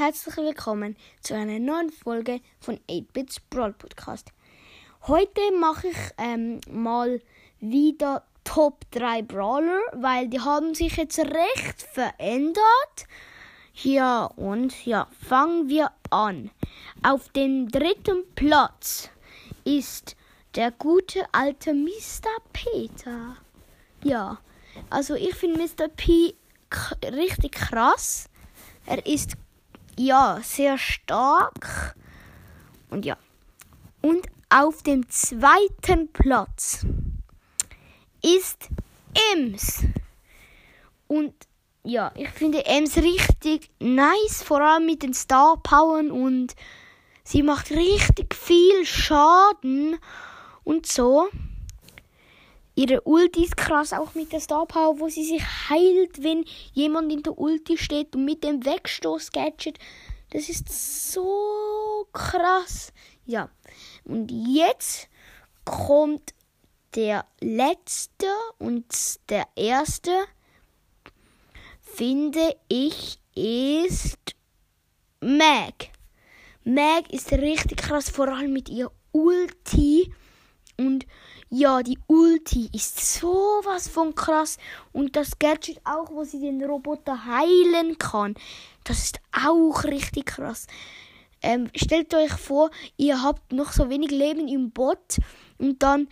herzlich willkommen zu einer neuen Folge von 8-Bits Brawl Podcast. Heute mache ich ähm, mal wieder Top 3 Brawler, weil die haben sich jetzt recht verändert. Ja, und ja, fangen wir an. Auf dem dritten Platz ist der gute alte Mr. Peter. Ja, also ich finde Mr. P richtig krass. Er ist ja sehr stark. Und ja. Und auf dem zweiten Platz ist Ems. Und ja, ich finde Ems richtig nice, vor allem mit den Star Powern und sie macht richtig viel Schaden und so. Ihre Ulti ist krass, auch mit der Star Power, wo sie sich heilt, wenn jemand in der Ulti steht und mit dem Wegstoß-Gadget. Das ist so krass. Ja, und jetzt kommt der letzte und der erste, finde ich, ist Meg. Meg ist richtig krass, vor allem mit ihr Ulti. Ja, die Ulti ist sowas von krass. Und das Gadget auch, wo sie den Roboter heilen kann. Das ist auch richtig krass. Ähm, stellt euch vor, ihr habt noch so wenig Leben im Bot und dann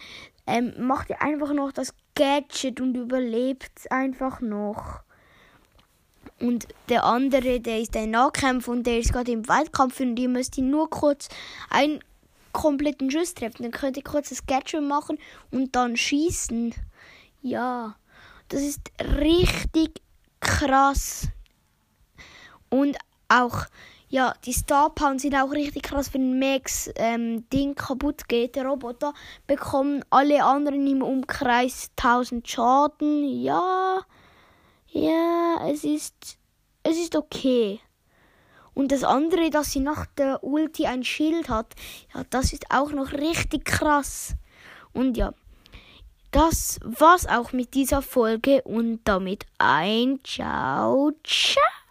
ähm, macht ihr einfach noch das Gadget und überlebt einfach noch. Und der andere, der ist ein Nahkämpfer und der ist gerade im Weitkampf und ihr müsst ihn nur kurz ein kompletten Schuss treffen. Dann könnt ihr kurz das Gadget machen und dann schießen. Ja, das ist richtig krass. Und auch, ja, die Star Pounds sind auch richtig krass, wenn Max ähm, Ding kaputt geht. Der Roboter bekommen alle anderen im Umkreis 1000 Schaden. Ja, ja, es ist, es ist okay. Und das andere, dass sie nach der Ulti ein Schild hat, ja, das ist auch noch richtig krass. Und ja, das war's auch mit dieser Folge und damit ein Ciao, ciao.